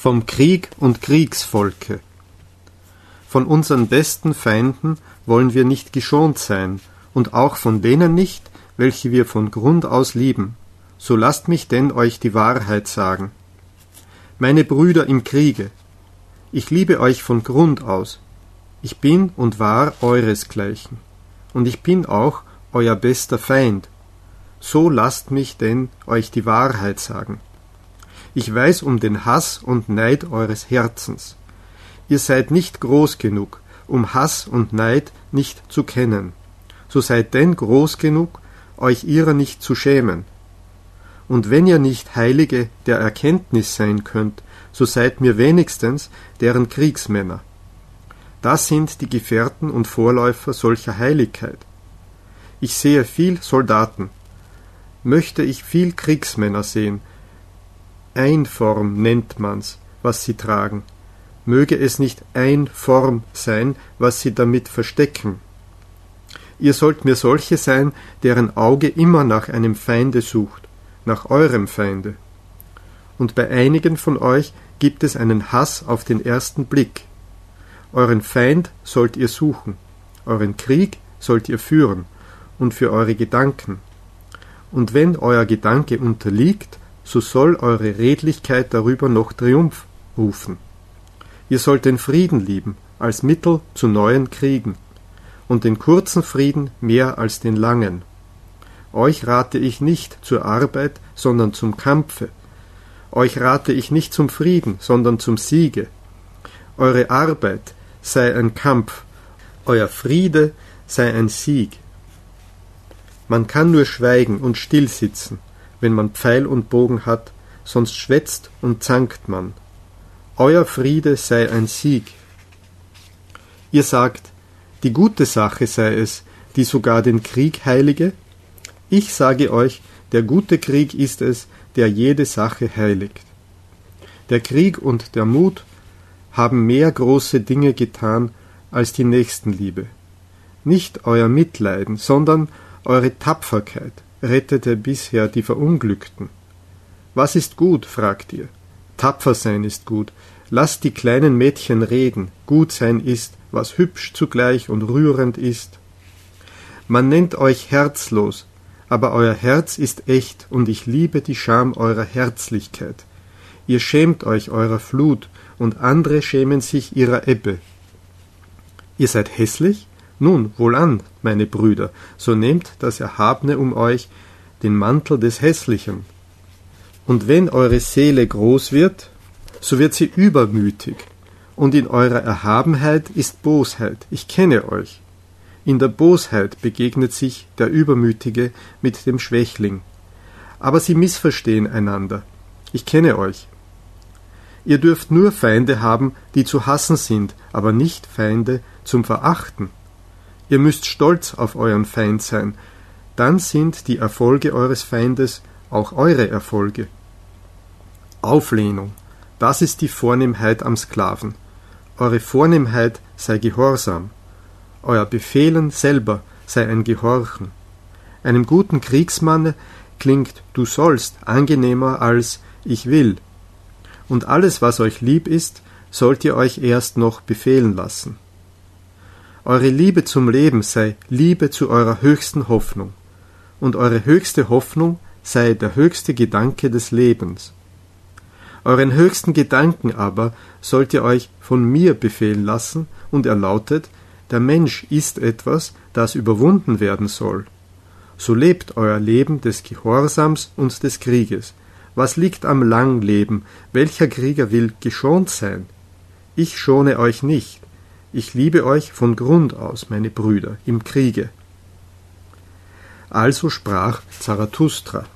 vom Krieg und Kriegsvolke. Von unseren besten Feinden wollen wir nicht geschont sein, und auch von denen nicht, welche wir von Grund aus lieben. So lasst mich denn euch die Wahrheit sagen. Meine Brüder im Kriege, ich liebe euch von Grund aus. Ich bin und war euresgleichen, und ich bin auch euer bester Feind. So lasst mich denn euch die Wahrheit sagen. Ich weiß um den Hass und Neid eures Herzens. Ihr seid nicht groß genug, um Hass und Neid nicht zu kennen. So seid denn groß genug, euch ihrer nicht zu schämen. Und wenn ihr nicht Heilige der Erkenntnis sein könnt, so seid mir wenigstens deren Kriegsmänner. Das sind die Gefährten und Vorläufer solcher Heiligkeit. Ich sehe viel Soldaten. Möchte ich viel Kriegsmänner sehen, Einform nennt man's, was sie tragen. Möge es nicht Einform sein, was sie damit verstecken. Ihr sollt mir solche sein, deren Auge immer nach einem Feinde sucht, nach eurem Feinde. Und bei einigen von euch gibt es einen Hass auf den ersten Blick. Euren Feind sollt ihr suchen, euren Krieg sollt ihr führen, und für eure Gedanken. Und wenn euer Gedanke unterliegt, so soll eure Redlichkeit darüber noch Triumph rufen. Ihr sollt den Frieden lieben als Mittel zu neuen Kriegen und den kurzen Frieden mehr als den langen. Euch rate ich nicht zur Arbeit, sondern zum Kampfe. Euch rate ich nicht zum Frieden, sondern zum Siege. Eure Arbeit sei ein Kampf, euer Friede sei ein Sieg. Man kann nur schweigen und still sitzen, wenn man Pfeil und Bogen hat, sonst schwätzt und zankt man. Euer Friede sei ein Sieg. Ihr sagt, die gute Sache sei es, die sogar den Krieg heilige? Ich sage euch, der gute Krieg ist es, der jede Sache heiligt. Der Krieg und der Mut haben mehr große Dinge getan als die Nächstenliebe. Nicht euer Mitleiden, sondern eure Tapferkeit, rettete bisher die Verunglückten. Was ist gut? fragt ihr. Tapfer sein ist gut. Lasst die kleinen Mädchen reden. Gut sein ist, was hübsch zugleich und rührend ist. Man nennt euch herzlos, aber euer Herz ist echt, und ich liebe die Scham eurer Herzlichkeit. Ihr schämt euch eurer Flut, und andere schämen sich ihrer Ebbe. Ihr seid hässlich? Nun, wohlan, meine Brüder, so nehmt das Erhabne um euch, den Mantel des Hässlichen. Und wenn eure Seele groß wird, so wird sie übermütig, und in eurer Erhabenheit ist Bosheit, ich kenne euch. In der Bosheit begegnet sich der Übermütige mit dem Schwächling. Aber sie missverstehen einander. Ich kenne euch. Ihr dürft nur Feinde haben, die zu hassen sind, aber nicht Feinde zum Verachten. Ihr müsst stolz auf euren Feind sein, dann sind die Erfolge eures Feindes auch eure Erfolge. Auflehnung, das ist die Vornehmheit am Sklaven. Eure Vornehmheit sei Gehorsam. Euer Befehlen selber sei ein Gehorchen. Einem guten Kriegsmanne klingt du sollst angenehmer als ich will. Und alles, was euch lieb ist, sollt ihr euch erst noch befehlen lassen. Eure Liebe zum Leben sei Liebe zu eurer höchsten Hoffnung, und eure höchste Hoffnung sei der höchste Gedanke des Lebens. Euren höchsten Gedanken aber sollt ihr euch von mir befehlen lassen, und er lautet, der Mensch ist etwas, das überwunden werden soll. So lebt euer Leben des Gehorsams und des Krieges. Was liegt am Langleben? Welcher Krieger will geschont sein? Ich schone euch nicht. Ich liebe euch von Grund aus, meine Brüder, im Kriege. Also sprach Zarathustra.